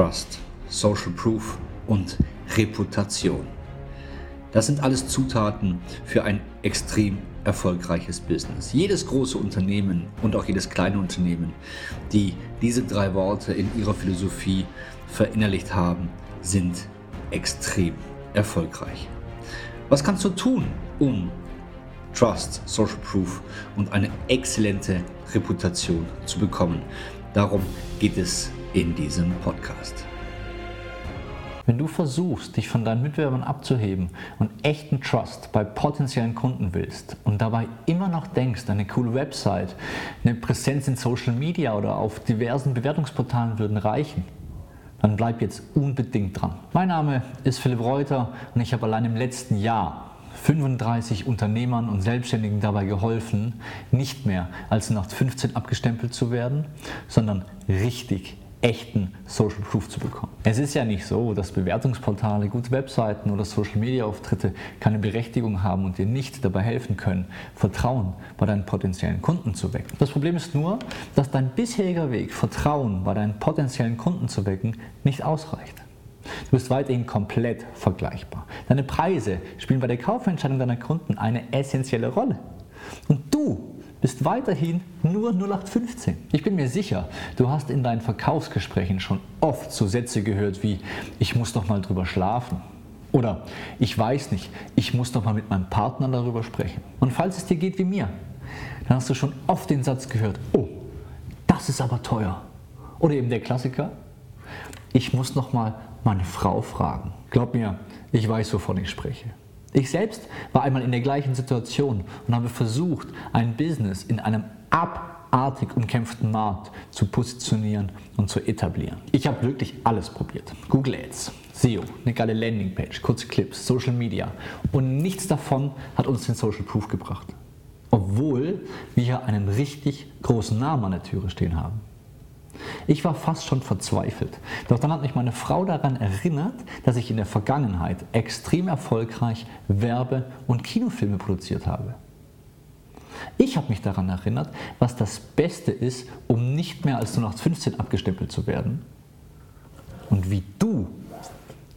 Trust, Social Proof und Reputation. Das sind alles Zutaten für ein extrem erfolgreiches Business. Jedes große Unternehmen und auch jedes kleine Unternehmen, die diese drei Worte in ihrer Philosophie verinnerlicht haben, sind extrem erfolgreich. Was kannst du tun, um Trust, Social Proof und eine exzellente Reputation zu bekommen? Darum geht es in diesem Podcast. Wenn du versuchst, dich von deinen Mitbewerbern abzuheben und echten Trust bei potenziellen Kunden willst und dabei immer noch denkst, eine coole Website, eine Präsenz in Social Media oder auf diversen Bewertungsportalen würden reichen, dann bleib jetzt unbedingt dran. Mein Name ist Philipp Reuter und ich habe allein im letzten Jahr 35 Unternehmern und Selbstständigen dabei geholfen, nicht mehr als nach 15 abgestempelt zu werden, sondern richtig echten Social Proof zu bekommen. Es ist ja nicht so, dass Bewertungsportale, gute Webseiten oder Social Media Auftritte keine Berechtigung haben und dir nicht dabei helfen können, Vertrauen bei deinen potenziellen Kunden zu wecken. Das Problem ist nur, dass dein bisheriger Weg, Vertrauen bei deinen potenziellen Kunden zu wecken, nicht ausreicht. Du bist weiterhin komplett vergleichbar. Deine Preise spielen bei der Kaufentscheidung deiner Kunden eine essentielle Rolle. Und du bist weiterhin nur 0815. Ich bin mir sicher, du hast in deinen Verkaufsgesprächen schon oft so Sätze gehört wie ich muss doch mal drüber schlafen. Oder ich weiß nicht, ich muss doch mal mit meinem Partner darüber sprechen. Und falls es dir geht wie mir, dann hast du schon oft den Satz gehört, oh, das ist aber teuer. Oder eben der Klassiker, ich muss noch mal meine Frau fragen. Glaub mir, ich weiß, wovon ich spreche. Ich selbst war einmal in der gleichen Situation und habe versucht, ein Business in einem abartig umkämpften Markt zu positionieren und zu etablieren. Ich habe wirklich alles probiert. Google Ads, SEO, eine geile Landingpage, kurze Clips, Social Media und nichts davon hat uns den Social Proof gebracht. Obwohl wir einen richtig großen Namen an der Türe stehen haben. Ich war fast schon verzweifelt. Doch dann hat mich meine Frau daran erinnert, dass ich in der Vergangenheit extrem erfolgreich Werbe- und Kinofilme produziert habe. Ich habe mich daran erinnert, was das Beste ist, um nicht mehr als 0815 abgestempelt zu werden. Und wie du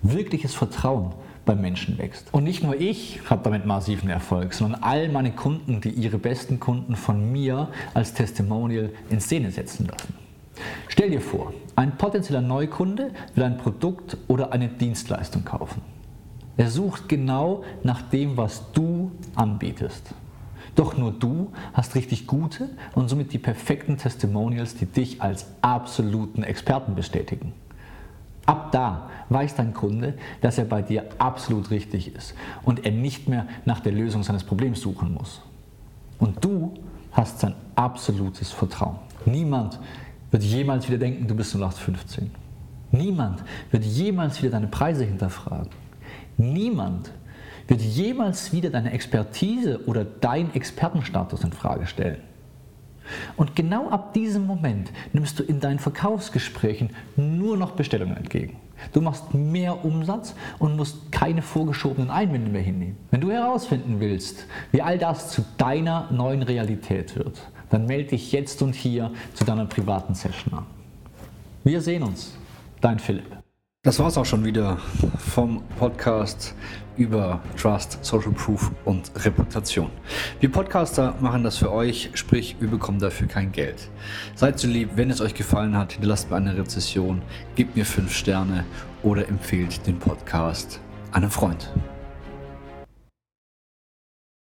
wirkliches Vertrauen beim Menschen wächst. Und nicht nur ich habe damit massiven Erfolg, sondern all meine Kunden, die ihre besten Kunden von mir als Testimonial in Szene setzen lassen. Stell dir vor, ein potenzieller Neukunde will ein Produkt oder eine Dienstleistung kaufen. Er sucht genau nach dem, was du anbietest. Doch nur du hast richtig gute und somit die perfekten Testimonials, die dich als absoluten Experten bestätigen. Ab da weiß dein Kunde, dass er bei dir absolut richtig ist und er nicht mehr nach der Lösung seines Problems suchen muss. Und du hast sein absolutes Vertrauen. Niemand wird jemals wieder denken, du bist 0815. Niemand wird jemals wieder deine Preise hinterfragen. Niemand wird jemals wieder deine Expertise oder deinen Expertenstatus in Frage stellen. Und genau ab diesem Moment nimmst du in deinen Verkaufsgesprächen nur noch Bestellungen entgegen. Du machst mehr Umsatz und musst keine vorgeschobenen Einwände mehr hinnehmen. Wenn du herausfinden willst, wie all das zu deiner neuen Realität wird, dann melde dich jetzt und hier zu deiner privaten Session an. Wir sehen uns. Dein Philipp. Das war es auch schon wieder vom Podcast über Trust, Social Proof und Reputation. Wir Podcaster machen das für euch, sprich, wir bekommen dafür kein Geld. Seid so lieb, wenn es euch gefallen hat, hinterlasst mir eine Rezession, gebt mir 5 Sterne oder empfehlt den Podcast einem Freund.